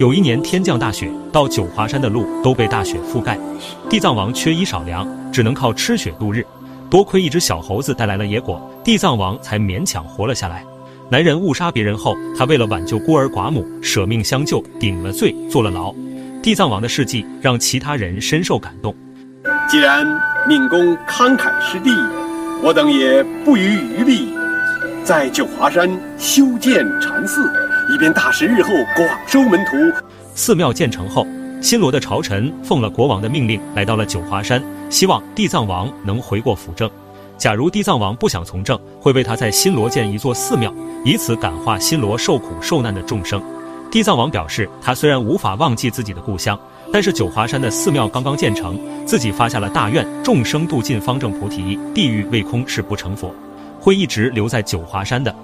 有一年天降大雪，到九华山的路都被大雪覆盖，地藏王缺衣少粮，只能靠吃雪度日。多亏一只小猴子带来了野果，地藏王才勉强活了下来。男人误杀别人后，他为了挽救孤儿寡母，舍命相救，顶了罪，坐了牢。地藏王的事迹让其他人深受感动。既然命公慷慨施地，我等也不遗余力，在九华山修建禅寺。以便大师日后广收门徒。寺庙建成后，新罗的朝臣奉了国王的命令，来到了九华山，希望地藏王能回过辅政。假如地藏王不想从政，会为他在新罗建一座寺庙，以此感化新罗受苦受难的众生。地藏王表示，他虽然无法忘记自己的故乡，但是九华山的寺庙刚刚建成，自己发下了大愿：众生度尽方正菩提，地狱未空是不成佛，会一直留在九华山的。